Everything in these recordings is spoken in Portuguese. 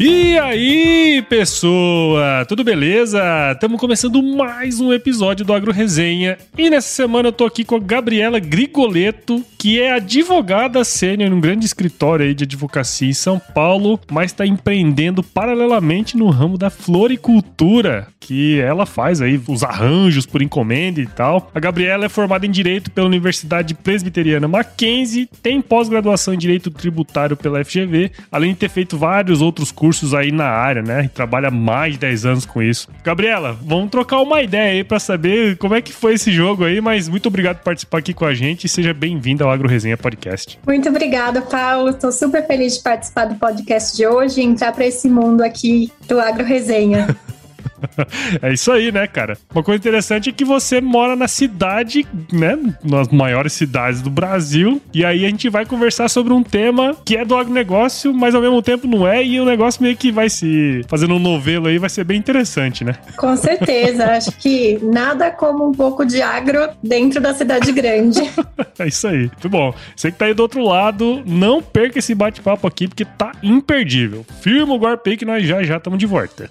E aí, pessoa, tudo beleza? Estamos começando mais um episódio do Agro Resenha e nessa semana eu tô aqui com a Gabriela Grigoleto, que é advogada sênior num grande escritório aí de advocacia em São Paulo, mas está empreendendo paralelamente no ramo da floricultura, que ela faz aí os arranjos por encomenda e tal. A Gabriela é formada em Direito pela Universidade Presbiteriana Mackenzie, tem pós-graduação em Direito Tributário pela FGV, além de ter feito vários outros cursos cursos aí na área, né? E trabalha mais de 10 anos com isso. Gabriela, vamos trocar uma ideia aí para saber como é que foi esse jogo aí, mas muito obrigado por participar aqui com a gente e seja bem-vindo ao Agro Resenha Podcast. Muito obrigada, Paulo. Estou super feliz de participar do podcast de hoje e entrar para esse mundo aqui do Agro Resenha. é isso aí, né, cara? Uma coisa interessante é que você mora na cidade, né? Nas maiores cidades do Brasil. E aí a gente vai conversar sobre um tema que é do agronegócio, mas ao mesmo tempo não é. E o negócio meio que vai se fazendo um novelo aí, vai ser bem interessante, né? Com certeza. Acho que nada como um pouco de agro dentro da cidade grande. é isso aí. Muito bom. Você que tá aí do outro lado, não perca esse bate-papo aqui, porque tá imperdível. Firma o golpe aí que nós já já estamos de volta.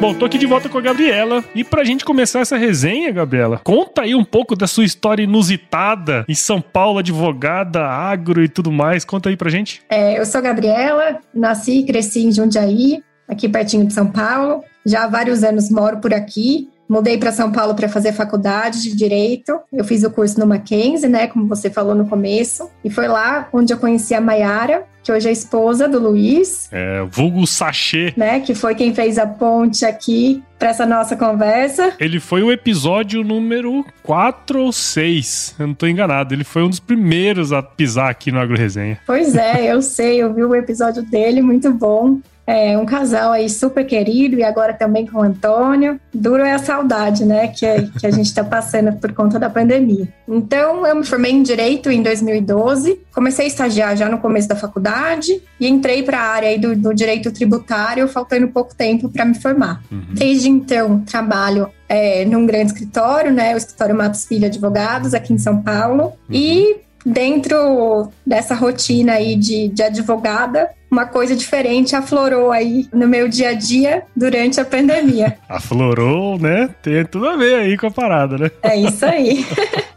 Bom, tô aqui de volta com a Gabriela. E pra gente começar essa resenha, Gabriela, conta aí um pouco da sua história inusitada em São Paulo, advogada, agro e tudo mais. Conta aí pra gente. É, eu sou a Gabriela, nasci e cresci em Jundiaí, aqui pertinho de São Paulo. Já há vários anos moro por aqui. Mudei para São Paulo para fazer faculdade de direito. Eu fiz o curso no Mackenzie, né, como você falou no começo, e foi lá onde eu conheci a Maiara, que hoje é esposa do Luiz. É, vulgo sachê. Né, que foi quem fez a ponte aqui para essa nossa conversa. Ele foi o episódio número 4 ou 6, eu não tô enganado. Ele foi um dos primeiros a pisar aqui no Agro Resenha. Pois é, eu sei, eu vi o episódio dele, muito bom. É um casal aí super querido e agora também com o Antônio. Duro é a saudade, né, que, é, que a gente está passando por conta da pandemia. Então, eu me formei em Direito em 2012, comecei a estagiar já no começo da faculdade e entrei para a área aí do, do, Direito Tributário, faltando pouco tempo para me formar. Uhum. Desde então, trabalho é, num grande escritório, né, o escritório Matos Filho Advogados, aqui em São Paulo, uhum. e dentro dessa rotina aí de, de advogada, uma coisa diferente aflorou aí no meu dia a dia durante a pandemia. aflorou, né? Tem tudo a ver aí com a parada, né? É isso aí.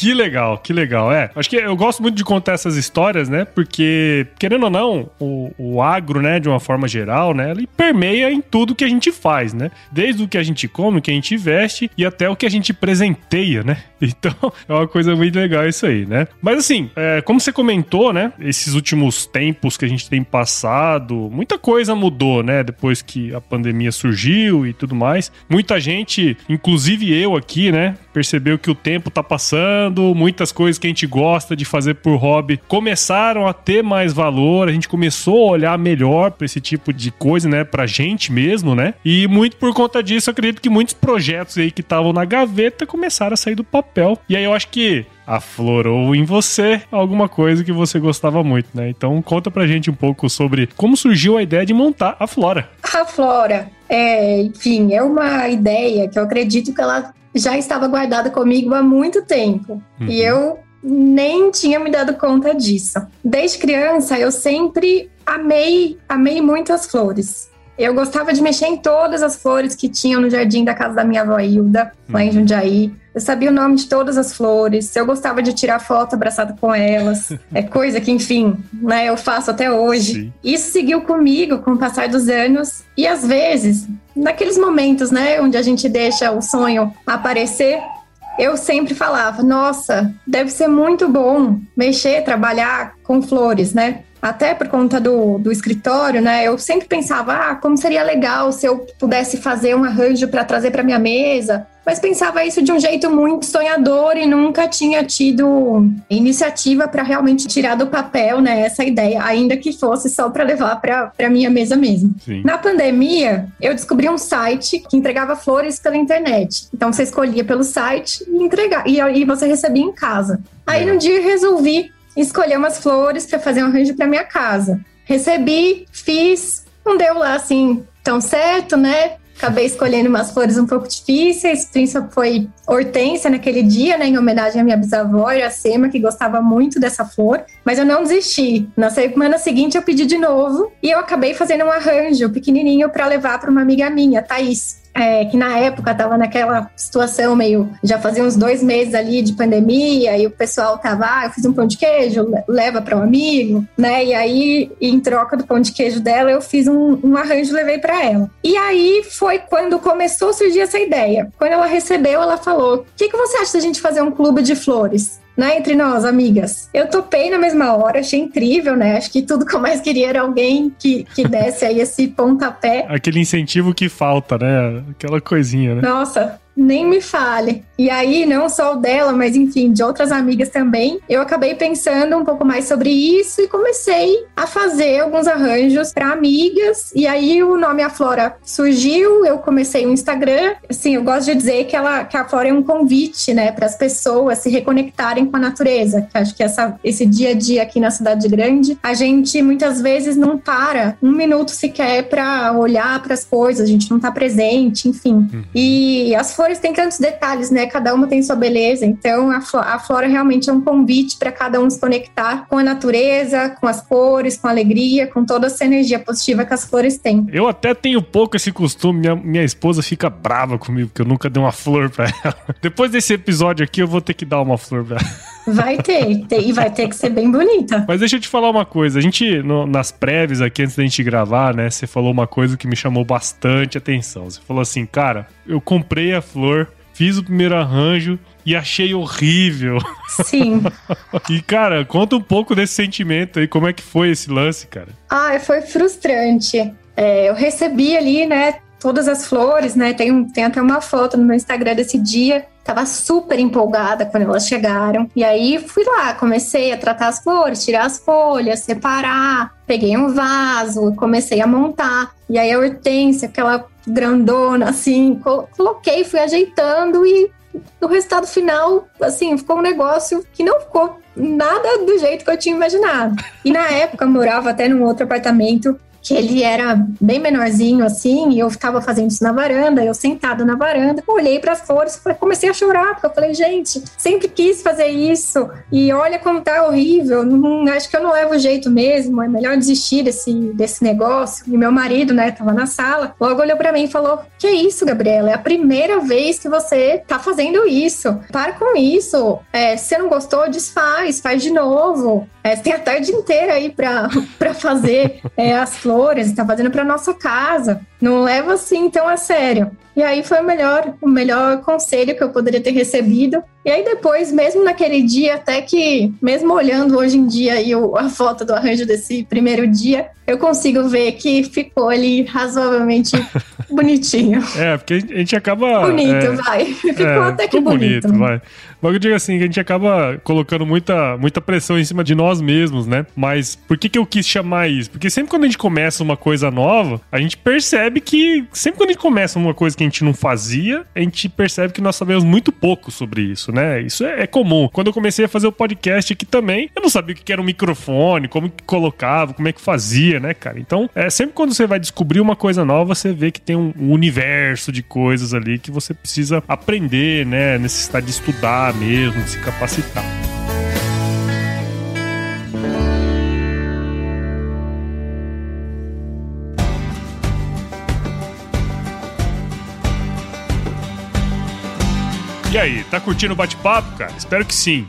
Que legal, que legal. É, acho que eu gosto muito de contar essas histórias, né? Porque, querendo ou não, o, o agro, né, de uma forma geral, né, ele permeia em tudo que a gente faz, né? Desde o que a gente come, o que a gente veste e até o que a gente presenteia, né? Então, é uma coisa muito legal isso aí, né? Mas assim, é, como você comentou, né? Esses últimos tempos que a gente tem passado, muita coisa mudou, né? Depois que a pandemia surgiu e tudo mais. Muita gente, inclusive eu aqui, né? Percebeu que o tempo tá passando muitas coisas que a gente gosta de fazer por hobby começaram a ter mais valor, a gente começou a olhar melhor para esse tipo de coisa, né, pra gente mesmo, né? E muito por conta disso, eu acredito que muitos projetos aí que estavam na gaveta começaram a sair do papel. E aí eu acho que aflorou em você alguma coisa que você gostava muito, né? Então conta pra gente um pouco sobre como surgiu a ideia de montar a Flora. A Flora, é, enfim, é uma ideia que eu acredito que ela já estava guardada comigo há muito tempo. Uhum. E eu nem tinha me dado conta disso. Desde criança, eu sempre amei, amei muito as flores. Eu gostava de mexer em todas as flores que tinham no jardim da casa da minha avó Hilda, lá em uhum. Jundiaí. Eu sabia o nome de todas as flores, eu gostava de tirar foto abraçada com elas. é coisa que, enfim, né, eu faço até hoje. Sim. Isso seguiu comigo com o passar dos anos e às vezes, naqueles momentos, né, onde a gente deixa o sonho aparecer, eu sempre falava: "Nossa, deve ser muito bom mexer, trabalhar com flores, né? até por conta do, do escritório, né? Eu sempre pensava, ah, como seria legal se eu pudesse fazer um arranjo para trazer para minha mesa. Mas pensava isso de um jeito muito sonhador e nunca tinha tido iniciativa para realmente tirar do papel, né, essa ideia, ainda que fosse só para levar para minha mesa mesmo. Sim. Na pandemia, eu descobri um site que entregava flores pela internet. Então você escolhia pelo site e entregar e aí você recebia em casa. Aí é. um dia eu resolvi escolher umas flores para fazer um arranjo para minha casa. Recebi, fiz, não deu lá assim tão certo, né? Acabei escolhendo umas flores um pouco difíceis, principalmente foi hortênsia naquele dia, né, em homenagem à minha bisavó, Iracema, que gostava muito dessa flor, mas eu não desisti. Na semana seguinte eu pedi de novo e eu acabei fazendo um arranjo pequenininho para levar para uma amiga minha, Thaís é, que na época estava naquela situação meio. Já fazia uns dois meses ali de pandemia, e o pessoal tava, ah, eu fiz um pão de queijo, leva para um amigo, né? E aí, em troca do pão de queijo dela, eu fiz um, um arranjo levei para ela. E aí foi quando começou a surgir essa ideia. Quando ela recebeu, ela falou: o que, que você acha da gente fazer um clube de flores? Né, entre nós, amigas. Eu topei na mesma hora, achei incrível, né? Acho que tudo que eu mais queria era alguém que, que desse aí esse pontapé. Aquele incentivo que falta, né? Aquela coisinha, né? Nossa, nem me fale. E aí, não só o dela, mas enfim, de outras amigas também, eu acabei pensando um pouco mais sobre isso e comecei a fazer alguns arranjos para amigas. E aí o nome A Flora surgiu, eu comecei o Instagram. Assim, eu gosto de dizer que, ela, que a Flora é um convite, né, para as pessoas se reconectarem com a natureza. Que acho que essa, esse dia a dia aqui na cidade grande, a gente muitas vezes não para um minuto sequer para olhar para as coisas, a gente não está presente, enfim. Uhum. E as flores têm tantos detalhes, né? Cada uma tem sua beleza. Então, a, flora, a flora realmente é um convite para cada um se conectar com a natureza, com as cores, com a alegria, com toda essa energia positiva que as flores têm. Eu até tenho pouco esse costume. Minha, minha esposa fica brava comigo, porque eu nunca dei uma flor para ela. Depois desse episódio aqui, eu vou ter que dar uma flor pra ela. Vai ter, ter, e vai ter que ser bem bonita. Mas deixa eu te falar uma coisa. A gente, no, nas prévias aqui, antes da gente gravar, né? Você falou uma coisa que me chamou bastante atenção. Você falou assim, cara, eu comprei a flor, fiz o primeiro arranjo e achei horrível. Sim. e, cara, conta um pouco desse sentimento aí, como é que foi esse lance, cara? Ah, foi frustrante. É, eu recebi ali, né, todas as flores, né? Tem, tem até uma foto no meu Instagram desse dia. Tava super empolgada quando elas chegaram. E aí fui lá, comecei a tratar as flores, tirar as folhas, separar. Peguei um vaso, comecei a montar. E aí a hortência, aquela grandona, assim, coloquei, fui ajeitando e no resultado final, assim, ficou um negócio que não ficou nada do jeito que eu tinha imaginado. E na época eu morava até num outro apartamento que ele era bem menorzinho assim, e eu estava fazendo isso na varanda, eu sentada na varanda, olhei para as flores, comecei a chorar, porque eu falei, gente, sempre quis fazer isso, e olha como tá horrível, não, acho que eu não levo jeito mesmo, é melhor desistir desse, desse negócio. E meu marido, né, tava na sala, logo olhou para mim e falou: Que isso, Gabriela? É a primeira vez que você tá fazendo isso. Para com isso. É, se você não gostou, desfaz, faz de novo. É, tem a tarde inteira aí para fazer é, as flores, está fazendo para nossa casa. Não leva assim tão a sério. E aí foi o melhor, o melhor conselho que eu poderia ter recebido. E aí depois, mesmo naquele dia, até que, mesmo olhando hoje em dia aí a foto do arranjo desse primeiro dia, eu consigo ver que ficou ali razoavelmente bonitinho. É, porque a gente acaba. Bonito, é, vai. Ficou é, até que bonito. bonito vai. Mas eu digo assim, que a gente acaba colocando muita, muita pressão em cima de nós mesmos, né? Mas por que, que eu quis chamar isso? Porque sempre quando a gente começa uma coisa nova, a gente percebe que. Sempre quando a gente começa uma coisa que a gente não fazia, a gente percebe que nós sabemos muito pouco sobre isso, né? Isso é, é comum. Quando eu comecei a fazer o podcast aqui também, eu não sabia o que era um microfone, como que colocava, como é que fazia, né, cara? Então, é, sempre quando você vai descobrir uma coisa nova, você vê que tem um, um universo de coisas ali que você precisa aprender, né? Necessitar de estudar estudar mesmo, se capacitar. E aí, tá curtindo o bate-papo, cara? Espero que sim.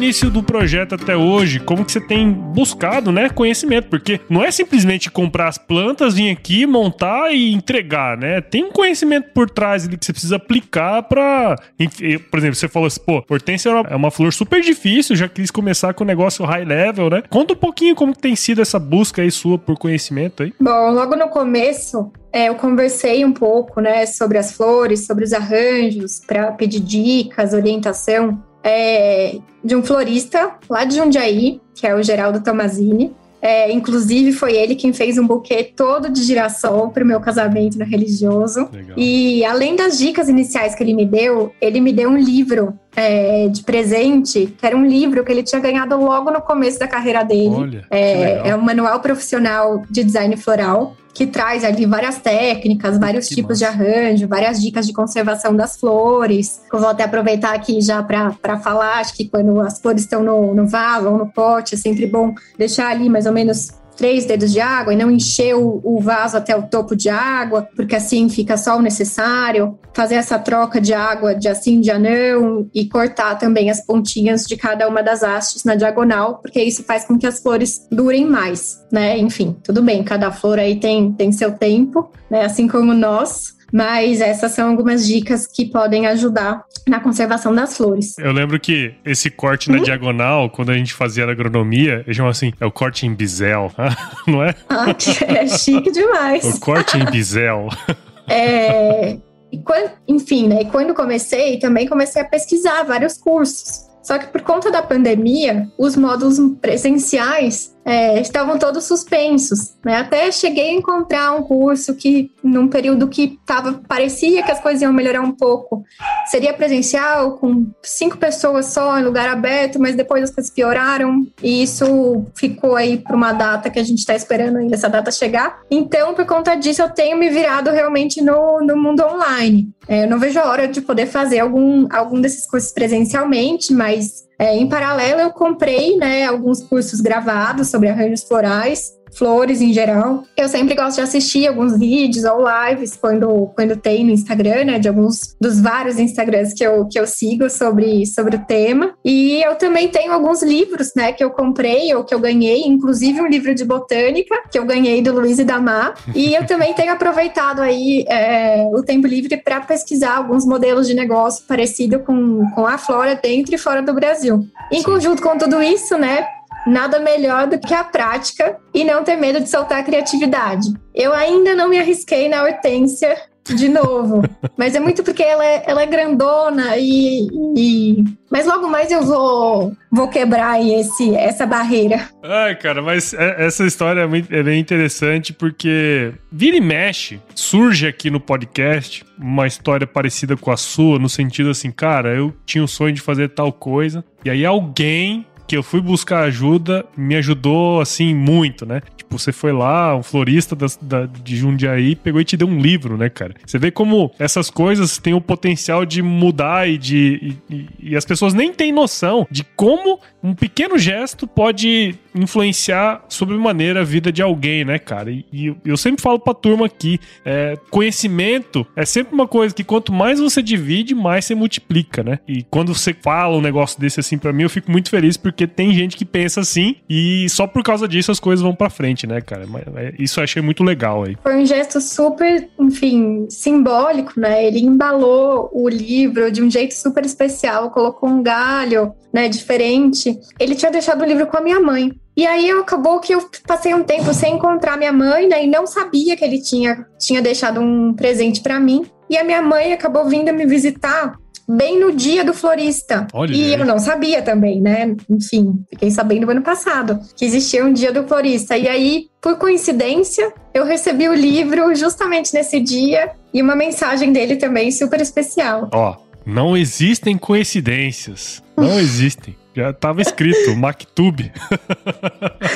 Início do projeto até hoje, como que você tem buscado, né, conhecimento? Porque não é simplesmente comprar as plantas, vir aqui, montar e entregar, né? Tem um conhecimento por trás ali que você precisa aplicar para, por exemplo, você falou assim, pô, hortência é uma flor super difícil, já quis começar com um negócio high level, né? Conta um pouquinho como tem sido essa busca aí sua por conhecimento aí. Bom, logo no começo, é, eu conversei um pouco, né, sobre as flores, sobre os arranjos, para pedir dicas, orientação é, de um florista lá de Jundiaí, que é o Geraldo Tomazini. É, inclusive, foi ele quem fez um buquê todo de girassol para o meu casamento no religioso. Legal. E além das dicas iniciais que ele me deu, ele me deu um livro é, de presente, que era um livro que ele tinha ganhado logo no começo da carreira dele. Olha, é, é um manual profissional de design floral que traz ali várias técnicas, vários que tipos massa. de arranjo, várias dicas de conservação das flores. Eu vou até aproveitar aqui já para falar, acho que quando as flores estão no, no vaso ou no pote, é sempre bom deixar ali mais ou menos três dedos de água e não encher o, o, vaso até o topo de água, porque assim fica só o necessário. Fazer essa troca de água de assim de anão e cortar também as pontinhas de cada uma das hastes na diagonal, porque isso faz com que as flores durem mais, né? Enfim, tudo bem, cada flor aí tem, tem seu tempo, né? Assim como nós. Mas essas são algumas dicas que podem ajudar na conservação das flores. Eu lembro que esse corte na hum? diagonal, quando a gente fazia na agronomia, eles chamam assim, é o corte em bisel, não é? Ah, é chique demais. o corte em bisel. É, e quando, enfim, né, quando comecei, também comecei a pesquisar vários cursos. Só que por conta da pandemia, os módulos presenciais é, estavam todos suspensos. Né? Até cheguei a encontrar um curso que, num período que tava, parecia que as coisas iam melhorar um pouco, seria presencial, com cinco pessoas só, em lugar aberto, mas depois as coisas pioraram, e isso ficou aí para uma data que a gente está esperando ainda essa data chegar. Então, por conta disso, eu tenho me virado realmente no, no mundo online. É, eu não vejo a hora de poder fazer algum, algum desses cursos presencialmente, mas é, em paralelo, eu comprei né, alguns cursos gravados sobre arranjos florais flores em geral. Eu sempre gosto de assistir alguns vídeos ou lives quando, quando tem no Instagram, né? De alguns dos vários Instagrams que eu, que eu sigo sobre, sobre o tema. E eu também tenho alguns livros, né? Que eu comprei ou que eu ganhei, inclusive um livro de botânica que eu ganhei do Luiz e Damar. E eu também tenho aproveitado aí é, o tempo livre para pesquisar alguns modelos de negócio parecido com, com a flora dentro e fora do Brasil. Em conjunto com tudo isso, né? Nada melhor do que a prática e não ter medo de soltar a criatividade. Eu ainda não me arrisquei na hortência de novo, mas é muito porque ela é, ela é grandona e, e, Mas logo mais eu vou, vou quebrar esse, essa barreira. Ai, cara, mas é, essa história é, muito, é bem interessante porque vira e mexe, surge aqui no podcast uma história parecida com a sua, no sentido assim, cara, eu tinha o sonho de fazer tal coisa, e aí alguém que eu fui buscar ajuda me ajudou, assim, muito, né? Tipo, você foi lá, um florista da, da, de Jundiaí, pegou e te deu um livro, né, cara? Você vê como essas coisas têm o potencial de mudar e de. E, e, as pessoas nem têm noção de como um pequeno gesto pode influenciar sobremaneira a vida de alguém, né, cara? E, e eu sempre falo pra turma aqui, é, conhecimento é sempre uma coisa que quanto mais você divide, mais você multiplica, né? E quando você fala um negócio desse assim para mim, eu fico muito feliz porque tem gente que pensa assim e só por causa disso as coisas vão para frente, né, cara? É, isso eu achei muito legal aí. Foi um gesto super, enfim, simbólico, né? Ele embalou o livro de um jeito super especial, colocou um galho, né, diferente. Ele tinha deixado o livro com a minha mãe. E aí acabou que eu passei um tempo sem encontrar minha mãe, né, e não sabia que ele tinha, tinha deixado um presente para mim. E a minha mãe acabou vindo me visitar bem no dia do florista. Olha e eu não sabia também, né? Enfim, fiquei sabendo no ano passado que existia um dia do florista. E aí, por coincidência, eu recebi o livro justamente nesse dia e uma mensagem dele também super especial. Ó, não existem coincidências. Não existem. Já estava escrito, Mactube.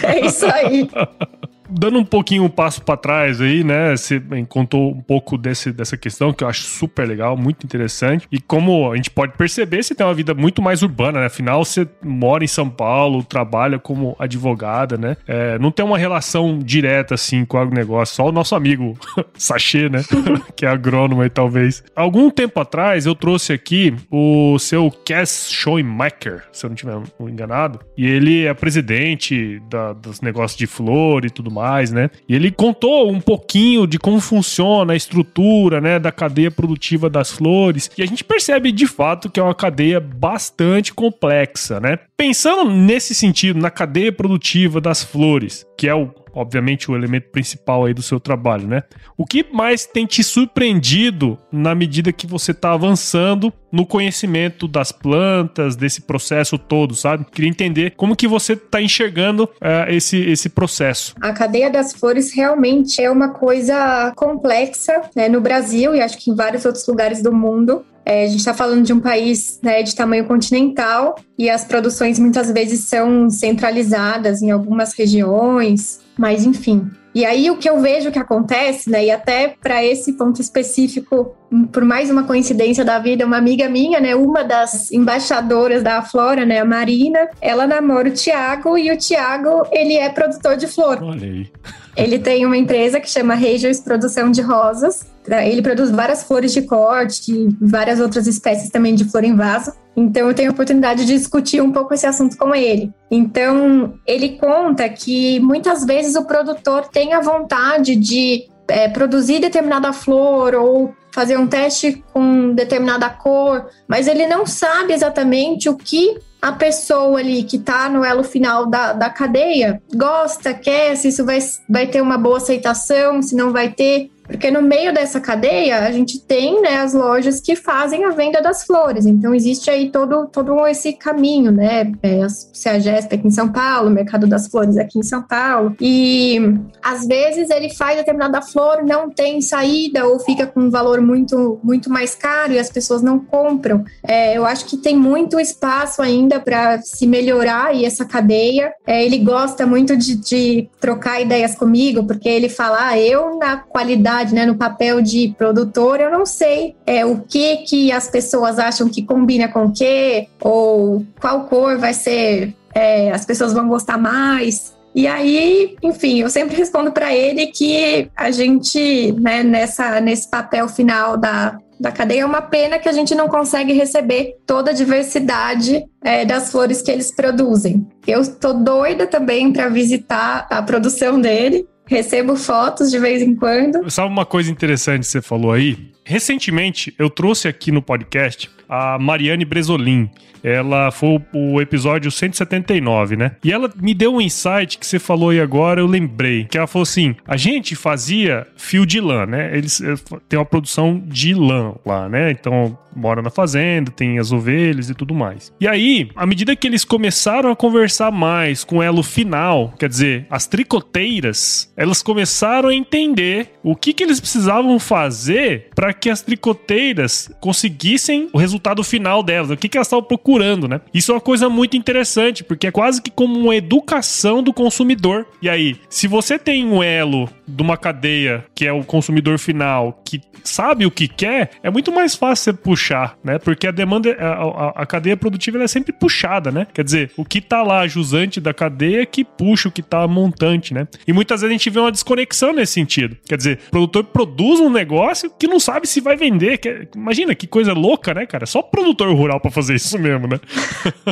É isso aí. dando um pouquinho um passo para trás aí, né? Você contou um pouco desse, dessa questão que eu acho super legal, muito interessante. E como a gente pode perceber, você tem uma vida muito mais urbana, né? Afinal, você mora em São Paulo, trabalha como advogada, né? É, não tem uma relação direta assim com o agronegócio, só o nosso amigo Sachê, né? que é agrônomo aí, talvez. Algum tempo atrás eu trouxe aqui o seu Cass Schoenmaker, se eu não estiver enganado, e ele é presidente da, dos negócios de flor e tudo mais, né? E ele contou um pouquinho de como funciona a estrutura, né, da cadeia produtiva das flores, e a gente percebe de fato que é uma cadeia bastante complexa, né? Pensando nesse sentido, na cadeia produtiva das flores, que é o obviamente, o elemento principal aí do seu trabalho, né? O que mais tem te surpreendido na medida que você está avançando no conhecimento das plantas, desse processo todo, sabe? Queria entender como que você está enxergando uh, esse, esse processo. A cadeia das flores realmente é uma coisa complexa né, no Brasil e acho que em vários outros lugares do mundo. É, a gente está falando de um país né, de tamanho continental e as produções muitas vezes são centralizadas em algumas regiões, mas enfim. E aí o que eu vejo que acontece, né, e até para esse ponto específico, por mais uma coincidência da vida, uma amiga minha, né, uma das embaixadoras da Flora, né, a Marina, ela namora o Tiago e o Tiago, ele é produtor de flor. Olha aí. Ele tem uma empresa que chama Regios Produção de Rosas. Ele produz várias flores de corte várias outras espécies também de flor em vaso. Então eu tenho a oportunidade de discutir um pouco esse assunto com ele. Então ele conta que muitas vezes o produtor tem a vontade de é, produzir determinada flor ou fazer um teste com determinada cor, mas ele não sabe exatamente o que a pessoa ali que está no elo final da, da cadeia gosta, quer, se isso vai, vai ter uma boa aceitação, se não vai ter. Porque no meio dessa cadeia, a gente tem né, as lojas que fazem a venda das flores. Então, existe aí todo, todo esse caminho, né? É, a CEAGESP aqui em São Paulo, o Mercado das Flores aqui em São Paulo. E, às vezes, ele faz determinada flor, não tem saída ou fica com um valor muito, muito mais caro e as pessoas não compram. É, eu acho que tem muito espaço ainda para se melhorar e essa cadeia. É, ele gosta muito de, de trocar ideias comigo, porque ele fala, ah, eu, na qualidade né, no papel de produtor, eu não sei é, o que que as pessoas acham que combina com o que, ou qual cor vai ser, é, as pessoas vão gostar mais. E aí, enfim, eu sempre respondo para ele que a gente, né, nessa, nesse papel final da, da cadeia, é uma pena que a gente não consegue receber toda a diversidade é, das flores que eles produzem. Eu estou doida também para visitar a produção dele, Recebo fotos de vez em quando. Sabe uma coisa interessante que você falou aí? Recentemente, eu trouxe aqui no podcast a Mariane Bresolin. Ela foi o episódio 179, né? E ela me deu um insight que você falou aí agora, eu lembrei. Que ela falou assim: a gente fazia fio de lã, né? Eles eh, têm uma produção de lã lá, né? Então mora na fazenda, tem as ovelhas e tudo mais. E aí, à medida que eles começaram a conversar mais com ela o final, quer dizer, as tricoteiras, elas começaram a entender o que, que eles precisavam fazer para que as tricoteiras conseguissem o resultado final delas, o que, que elas estavam procurando, né? Isso é uma coisa muito interessante, porque é quase que como uma educação do consumidor. E aí, se você tem um elo de uma cadeia que é o consumidor final, que sabe o que quer, é muito mais fácil você puxar, né? Porque a demanda, a, a, a cadeia produtiva é sempre puxada, né? Quer dizer, o que tá lá jusante da cadeia que puxa o que tá montante, né? E muitas vezes a gente vê uma desconexão nesse sentido. Quer dizer, o produtor produz um negócio que não sabe se vai vender. Que, imagina que coisa louca, né, cara? Só produtor rural para fazer isso mesmo, né?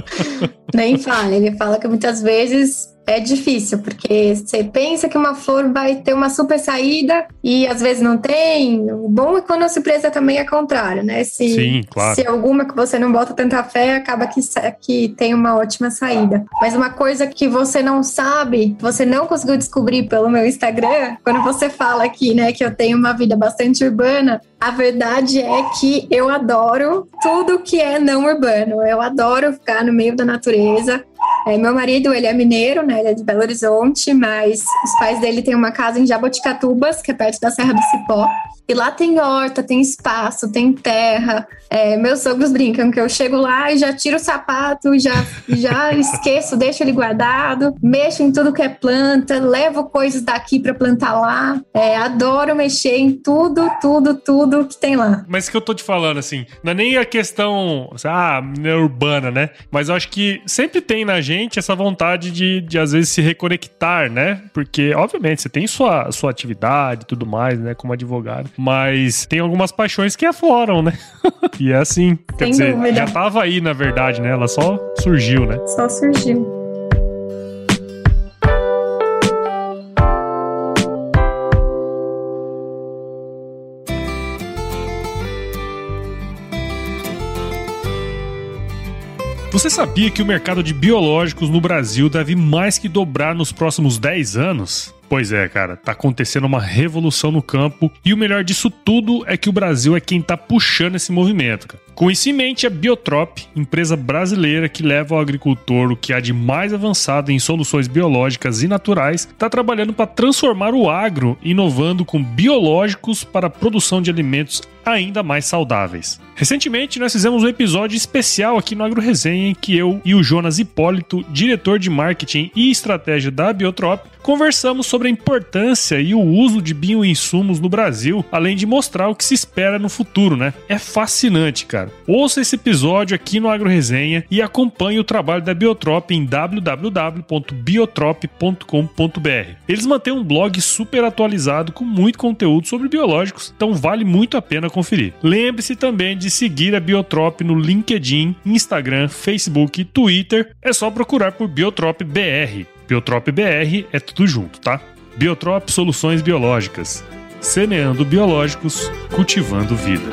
Nem fala. Ele fala que muitas vezes é difícil, porque você pensa que uma flor vai ter uma super saída e às vezes não tem. O bom é quando a surpresa também é contrário, né? Se, Sim, claro. se alguma que você não bota tanta fé, acaba que, que tem uma ótima saída. Mas uma coisa que você não sabe, você não conseguiu descobrir pelo meu Instagram, quando você fala aqui, né, que eu tenho uma vida bastante urbana, a verdade é que eu adoro tudo que é não urbano. Eu adoro ficar no meio da natureza. É, meu marido, ele é mineiro, né? Ele é de Belo Horizonte, mas os pais dele têm uma casa em Jaboticatubas, que é perto da Serra do Cipó. E lá tem horta, tem espaço, tem terra. É, meus sogros brincam que eu chego lá e já tiro o sapato, já, já esqueço, deixo ele guardado, mexo em tudo que é planta, levo coisas daqui para plantar lá. É, adoro mexer em tudo, tudo, tudo que tem lá. Mas que eu tô te falando, assim, não é nem a questão, ah, é urbana, né? Mas eu acho que sempre tem na gente essa vontade de, de às vezes, se reconectar, né? Porque, obviamente, você tem sua, sua atividade e tudo mais, né? Como advogado. Mas tem algumas paixões que afloram, né? e é assim. Quer Sem dizer, dúvida. já tava aí, na verdade, né? Ela só surgiu, né? Só surgiu. Você sabia que o mercado de biológicos no Brasil deve mais que dobrar nos próximos 10 anos? Pois é, cara, tá acontecendo uma revolução no campo e o melhor disso tudo é que o Brasil é quem tá puxando esse movimento, cara. Com isso em mente, a Biotrop, empresa brasileira que leva ao agricultor o que há de mais avançado em soluções biológicas e naturais, está trabalhando para transformar o agro, inovando com biológicos para a produção de alimentos ainda mais saudáveis. Recentemente, nós fizemos um episódio especial aqui no Agro Resenha em que eu e o Jonas Hipólito, diretor de marketing e estratégia da Biotrop, conversamos sobre a importância e o uso de bioinsumos no Brasil, além de mostrar o que se espera no futuro, né? É fascinante, cara. Ouça esse episódio aqui no Agro Resenha e acompanhe o trabalho da Biotrop em www.biotrop.com.br. Eles mantêm um blog super atualizado com muito conteúdo sobre biológicos, então vale muito a pena conferir. Lembre-se também de seguir a Biotrop no LinkedIn, Instagram, Facebook e Twitter. É só procurar por Biotrop BR. Biotrop BR é tudo junto, tá? Biotrop Soluções Biológicas. Semeando biológicos, cultivando vida.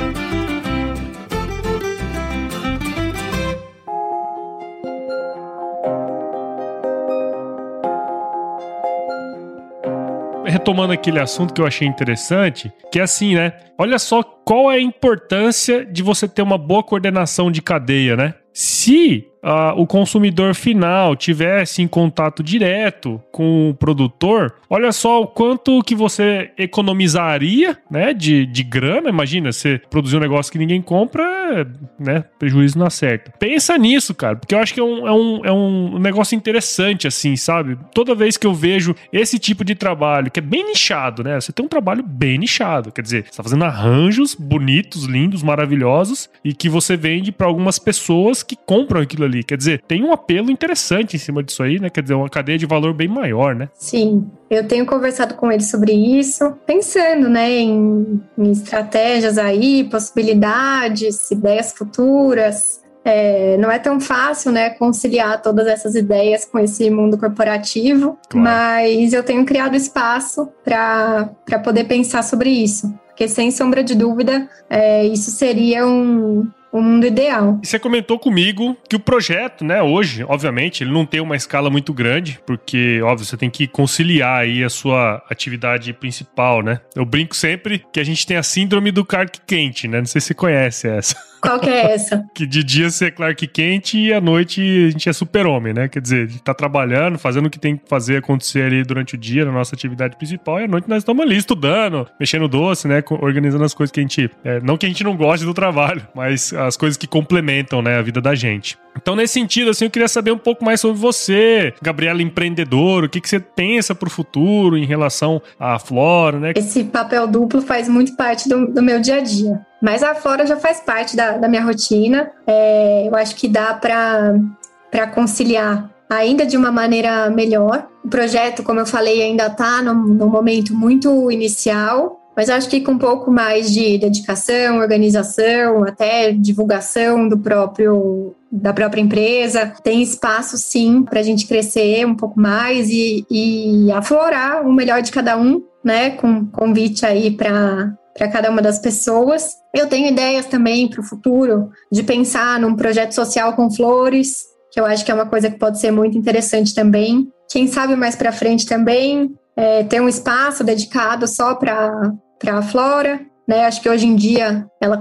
retomando aquele assunto que eu achei interessante, que é assim, né? Olha só qual é a importância de você ter uma boa coordenação de cadeia, né? Se uh, o consumidor final tivesse em contato direto com o produtor, olha só o quanto que você economizaria, né, de, de grana. Imagina, você produzir um negócio que ninguém compra, né, prejuízo não acerta. Pensa nisso, cara, porque eu acho que é um, é um, é um negócio interessante, assim, sabe? Toda vez que eu vejo esse tipo de trabalho, que é bem nichado, né, você tem um trabalho bem nichado, quer dizer, você tá fazendo arranjos bonitos, lindos, maravilhosos, e que você vende para algumas pessoas que compram aquilo ali. Quer dizer, tem um apelo interessante em cima disso aí, né? Quer dizer, uma cadeia de valor bem maior, né? Sim. Eu tenho conversado com ele sobre isso, pensando, né, em, em estratégias aí, possibilidades, ideias futuras. É, não é tão fácil, né, conciliar todas essas ideias com esse mundo corporativo, claro. mas eu tenho criado espaço para poder pensar sobre isso. Porque, sem sombra de dúvida, é, isso seria um, o mundo ideal. E você comentou comigo que o projeto, né, hoje, obviamente, ele não tem uma escala muito grande, porque, óbvio, você tem que conciliar aí a sua atividade principal, né? Eu brinco sempre que a gente tem a síndrome do carque quente, né? Não sei se você conhece essa. Qual que é essa? que de dia você é Clark Kent e à noite a gente é super-homem, né? Quer dizer, a gente tá trabalhando, fazendo o que tem que fazer acontecer ali durante o dia, na nossa atividade principal, e à noite nós estamos ali estudando, mexendo doce, né? Organizando as coisas que a gente. É, não que a gente não goste do trabalho, mas as coisas que complementam, né, a vida da gente. Então, nesse sentido, assim, eu queria saber um pouco mais sobre você, Gabriela empreendedor, o que, que você pensa para o futuro em relação à Flora, né? Esse papel duplo faz muito parte do, do meu dia a dia. Mas a Flora já faz parte da, da minha rotina. É, eu acho que dá para conciliar ainda de uma maneira melhor. O projeto, como eu falei, ainda está num, num momento muito inicial, mas acho que com um pouco mais de dedicação, organização, até divulgação do próprio da própria empresa, tem espaço sim para a gente crescer um pouco mais e, e aflorar o melhor de cada um, né? Com convite aí para para cada uma das pessoas. Eu tenho ideias também para o futuro de pensar num projeto social com flores, que eu acho que é uma coisa que pode ser muito interessante também. Quem sabe mais para frente também é, ter um espaço dedicado só para a flora. Né? Acho que hoje em dia ela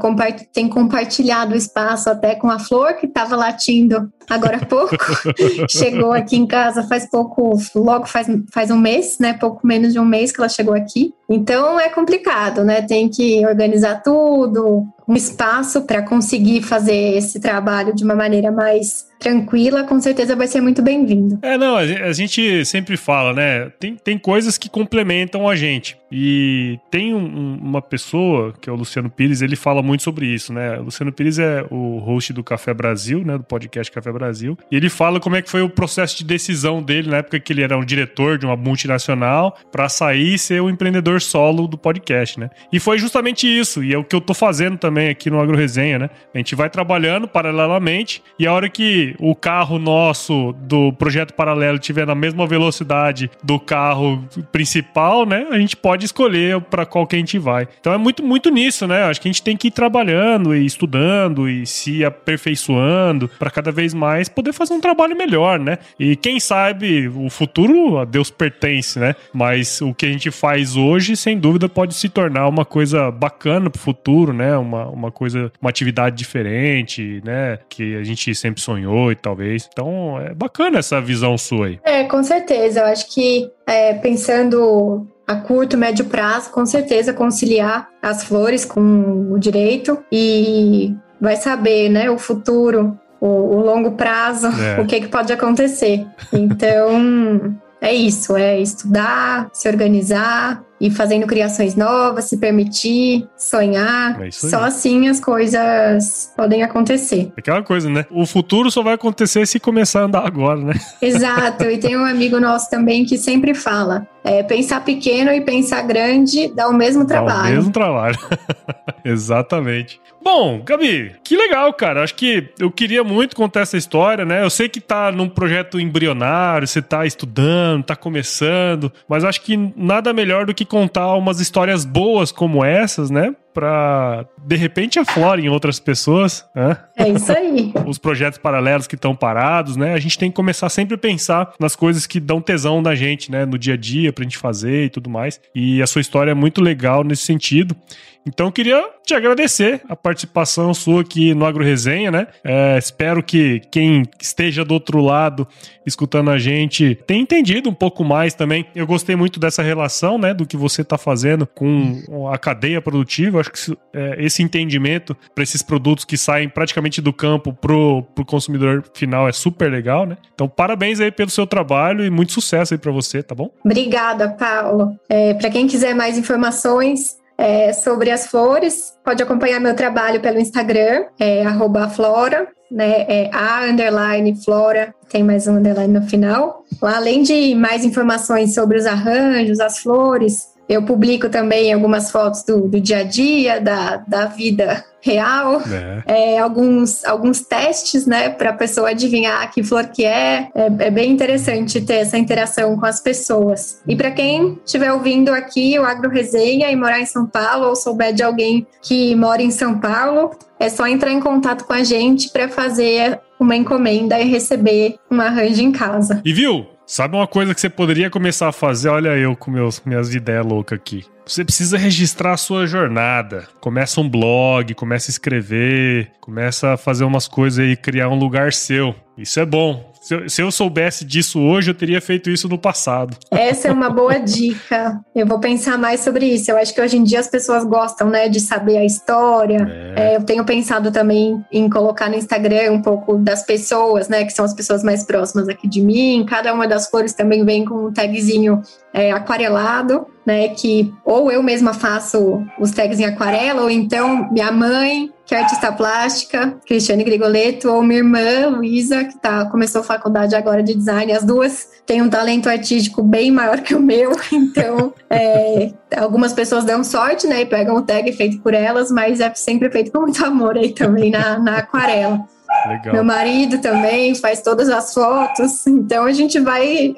tem compartilhado o espaço até com a Flor, que estava latindo agora há pouco. chegou aqui em casa faz pouco, logo faz, faz um mês, né? Pouco menos de um mês que ela chegou aqui. Então é complicado, né? Tem que organizar tudo, um espaço para conseguir fazer esse trabalho de uma maneira mais tranquila, com certeza vai ser muito bem-vindo. É, não, a gente sempre fala, né? Tem, tem coisas que complementam a gente. E tem um, uma pessoa, que é o Luciano Pires, ele fala muito sobre isso, né? O Luciano Pires é o host do Café Brasil, né? Do podcast Café Brasil. E ele fala como é que foi o processo de decisão dele na época que ele era um diretor de uma multinacional para sair e ser o empreendedor solo do podcast, né? E foi justamente isso. E é o que eu tô fazendo também aqui no Agro Resenha, né? A gente vai trabalhando paralelamente e a hora que o carro nosso do projeto paralelo tiver na mesma velocidade do carro principal, né? A gente pode escolher para qual que a gente vai. Então é muito, muito nisso, né? Acho que a gente tem que ir trabalhando e estudando e se aperfeiçoando para cada vez mais poder fazer um trabalho melhor, né? E quem sabe o futuro a Deus pertence, né? Mas o que a gente faz hoje, sem dúvida, pode se tornar uma coisa bacana pro futuro, né? Uma, uma coisa, uma atividade diferente, né? Que a gente sempre sonhou e talvez. Então é bacana essa visão sua aí. É, com certeza. Eu acho que é, pensando a curto, médio prazo, com certeza conciliar as flores com o direito e vai saber, né, o futuro, o, o longo prazo, é. o que, que pode acontecer. Então, é isso, é estudar, se organizar, e fazendo criações novas, se permitir, sonhar. É só assim as coisas podem acontecer. Aquela coisa, né? O futuro só vai acontecer se começar a andar agora, né? Exato. E tem um amigo nosso também que sempre fala: é, pensar pequeno e pensar grande dá o mesmo trabalho. Dá o mesmo trabalho. Exatamente. Bom, Gabi, que legal, cara. Acho que eu queria muito contar essa história, né? Eu sei que tá num projeto embrionário, você tá estudando, tá começando, mas acho que nada melhor do que contar umas histórias boas como essas, né? Pra de repente aflorem em outras pessoas. Né? É isso aí. Os projetos paralelos que estão parados, né? A gente tem que começar sempre a pensar nas coisas que dão tesão na gente, né? No dia a dia, pra gente fazer e tudo mais. E a sua história é muito legal nesse sentido. Então, eu queria te agradecer a participação sua aqui no Agro Resenha, né? É, espero que quem esteja do outro lado escutando a gente tenha entendido um pouco mais também. Eu gostei muito dessa relação, né? Do que você está fazendo com a cadeia produtiva. Acho que é, esse entendimento para esses produtos que saem praticamente do campo pro, pro consumidor final é super legal, né? Então, parabéns aí pelo seu trabalho e muito sucesso aí para você, tá bom? Obrigada, Paulo. É, para quem quiser mais informações, é, sobre as flores, pode acompanhar meu trabalho pelo Instagram, é flora, né, é a underline flora, tem mais um underline no final. Além de mais informações sobre os arranjos, as flores, eu publico também algumas fotos do, do dia a dia, da, da vida real, é. É, alguns, alguns testes, né, para a pessoa adivinhar que flor que é. é. é. bem interessante ter essa interação com as pessoas. E para quem estiver ouvindo aqui o Agro Resenha e morar em São Paulo ou souber de alguém que mora em São Paulo, é só entrar em contato com a gente para fazer uma encomenda e receber um arranjo em casa. E viu? Sabe uma coisa que você poderia começar a fazer? Olha eu com meus, minhas ideias loucas aqui. Você precisa registrar a sua jornada. Começa um blog, começa a escrever, começa a fazer umas coisas aí, criar um lugar seu. Isso é bom. Se eu, se eu, soubesse disso hoje, eu teria feito isso no passado. Essa é uma boa dica. Eu vou pensar mais sobre isso. Eu acho que hoje em dia as pessoas gostam, né, de saber a história. É. É, eu tenho pensado também em colocar no Instagram um pouco das pessoas, né, que são as pessoas mais próximas aqui de mim. Cada uma das cores também vem com um tagzinho é, aquarelado, né? Que ou eu mesma faço os tags em aquarela, ou então minha mãe, que é artista plástica, Cristiane Grigoleto, ou minha irmã, Luísa, que tá, começou a faculdade agora de design. As duas têm um talento artístico bem maior que o meu, então é, algumas pessoas dão sorte, né? E pegam o tag feito por elas, mas é sempre feito com muito amor aí também na, na aquarela. Legal. Meu marido também faz todas as fotos, então a gente vai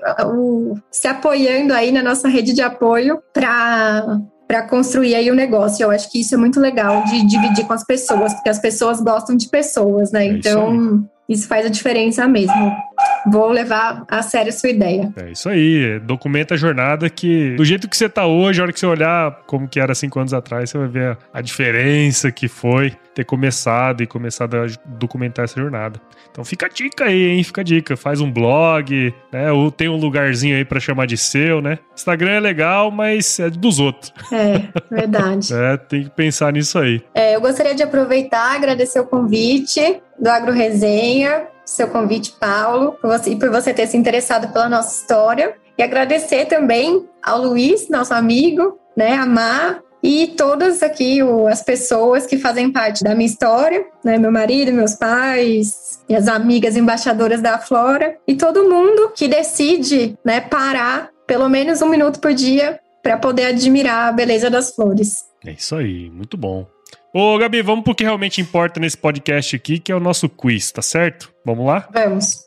se apoiando aí na nossa rede de apoio para para construir aí o negócio. Eu acho que isso é muito legal de dividir com as pessoas, porque as pessoas gostam de pessoas, né? É então, isso faz a diferença mesmo. Vou levar a sério a sua ideia. É isso aí. Documenta a jornada que, do jeito que você tá hoje, a hora que você olhar como que era cinco anos atrás, você vai ver a diferença que foi ter começado e começado a documentar essa jornada. Então fica a dica aí, hein? Fica a dica. Faz um blog, né? Ou tem um lugarzinho aí para chamar de seu, né? Instagram é legal, mas é dos outros. É, verdade. é, tem que pensar nisso aí. É, eu gostaria de aproveitar, agradecer o convite do Agro Resenha, seu convite, Paulo, por você, e por você ter se interessado pela nossa história. E agradecer também ao Luiz, nosso amigo, né, a Mar, e todas aqui o, as pessoas que fazem parte da minha história, né, meu marido, meus pais, minhas amigas embaixadoras da Flora e todo mundo que decide, né, parar pelo menos um minuto por dia para poder admirar a beleza das flores. É isso aí, muito bom. Ô, Gabi, vamos pro que realmente importa nesse podcast aqui, que é o nosso quiz, tá certo? Vamos lá? Vamos.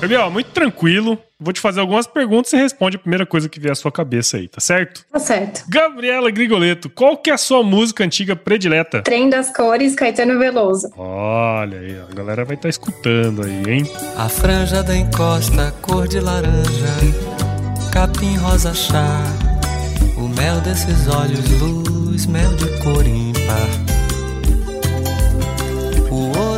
Gabriel, muito tranquilo. Vou te fazer algumas perguntas e responde a primeira coisa que vier à sua cabeça aí, tá certo? Tá certo. Gabriela Grigoleto, qual que é a sua música antiga predileta? Trem das Cores, Caetano Veloso. Olha aí, a galera vai estar tá escutando aí, hein? A franja da encosta, cor de laranja, capim rosa chá, o mel desses olhos, luz, mel de cor ímpar.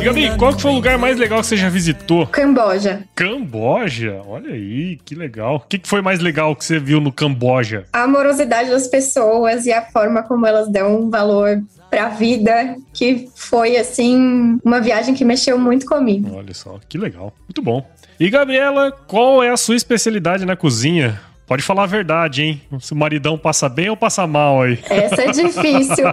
E Gabi, qual que foi o lugar mais legal que você já visitou? Camboja. Camboja? Olha aí, que legal. O que, que foi mais legal que você viu no Camboja? A amorosidade das pessoas e a forma como elas dão um valor pra vida, que foi, assim, uma viagem que mexeu muito comigo. Olha só, que legal. Muito bom. E, Gabriela, qual é a sua especialidade na cozinha? Pode falar a verdade, hein? Se o maridão passa bem ou passa mal aí? Essa é difícil.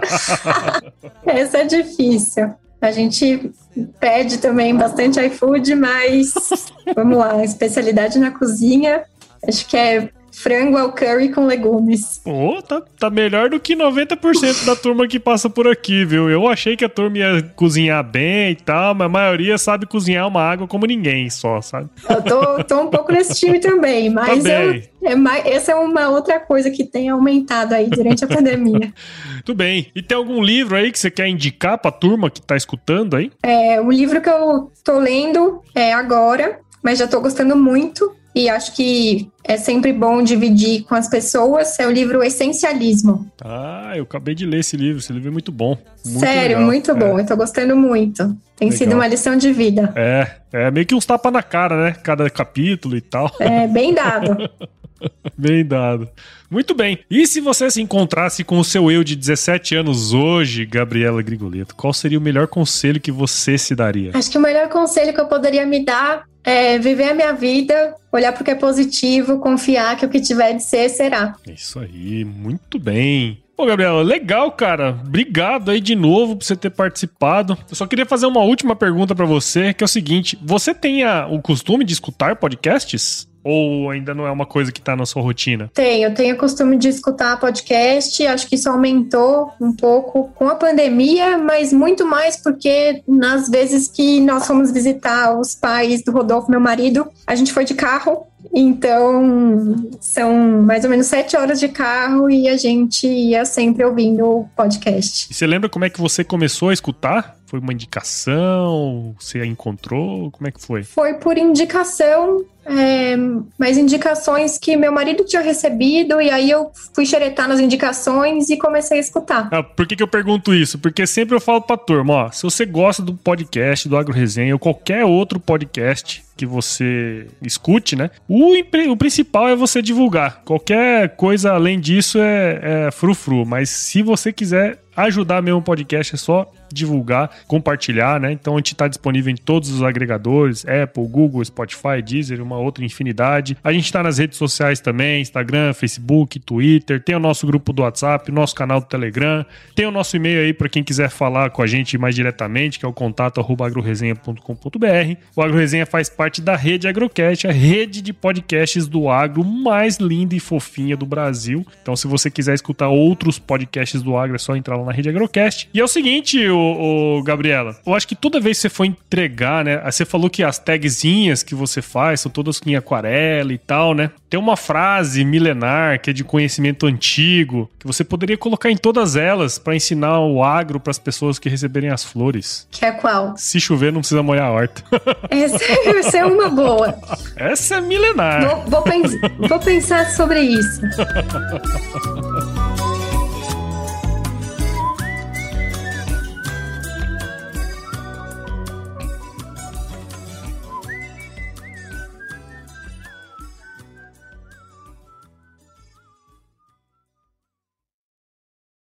Essa é difícil. A gente pede também bastante iFood, mas vamos lá, especialidade na cozinha, acho que é frango ao curry com legumes. Pô, tá, tá melhor do que 90% da turma que passa por aqui, viu? Eu achei que a turma ia cozinhar bem e tal, mas a maioria sabe cozinhar uma água como ninguém só, sabe? Eu tô, tô um pouco nesse time também, mas eu, é mais, essa é uma outra coisa que tem aumentado aí durante a pandemia. Tudo bem. E tem algum livro aí que você quer indicar pra turma que tá escutando aí? É, o livro que eu tô lendo é agora, mas já tô gostando muito e acho que é sempre bom dividir com as pessoas, é o livro Essencialismo. Ah, eu acabei de ler esse livro, esse livro é muito bom. Muito Sério, legal. muito bom, é. eu tô gostando muito. Tem legal. sido uma lição de vida. É, é meio que uns tapas na cara, né? Cada capítulo e tal. É, bem dado. bem dado. Muito bem. E se você se encontrasse com o seu eu de 17 anos hoje, Gabriela Grigoleto, qual seria o melhor conselho que você se daria? Acho que o melhor conselho que eu poderia me dar é viver a minha vida, olhar para o que é positivo, confiar que o que tiver de ser, será. Isso aí, muito bem. Pô, Gabriela, legal, cara. Obrigado aí de novo por você ter participado. Eu só queria fazer uma última pergunta para você, que é o seguinte: você tem a, o costume de escutar podcasts? Ou ainda não é uma coisa que está na sua rotina? Tenho, tenho o costume de escutar podcast. Acho que isso aumentou um pouco com a pandemia, mas muito mais porque nas vezes que nós fomos visitar os pais do Rodolfo, meu marido, a gente foi de carro Então, são mais ou menos sete horas de carro e a gente ia sempre ouvindo o podcast. E você lembra como é que você começou a escutar? Foi uma indicação? Você a encontrou? Como é que foi? Foi por indicação, é, mas indicações que meu marido tinha recebido, e aí eu fui xeretar nas indicações e comecei a escutar. Ah, por que, que eu pergunto isso? Porque sempre eu falo pra turma, ó, se você gosta do podcast, do Agro Resenha, ou qualquer outro podcast que você escute, né? O, o principal é você divulgar. Qualquer coisa além disso é, é frufru, mas se você quiser ajudar mesmo o podcast, é só divulgar, compartilhar, né? Então a gente está disponível em todos os agregadores, Apple, Google, Spotify, Deezer, uma outra infinidade. A gente está nas redes sociais também, Instagram, Facebook, Twitter, tem o nosso grupo do WhatsApp, nosso canal do Telegram, tem o nosso e-mail aí para quem quiser falar com a gente mais diretamente, que é o contato agroresenha.com.br. O AgroResenha faz parte da rede Agrocast, a rede de podcasts do agro mais linda e fofinha do Brasil. Então se você quiser escutar outros podcasts do agro, é só entrar lá na rede Agrocast. E é o seguinte, o, Gabriela, eu acho que toda vez que você for entregar, né? Você falou que as tagzinhas que você faz são todas em aquarela e tal, né? Tem uma frase milenar que é de conhecimento antigo que você poderia colocar em todas elas para ensinar o agro para as pessoas que receberem as flores. Que é qual? Se chover, não precisa molhar a horta. Essa, essa é uma boa. Essa é milenar. Vou, vou, pens vou pensar sobre isso.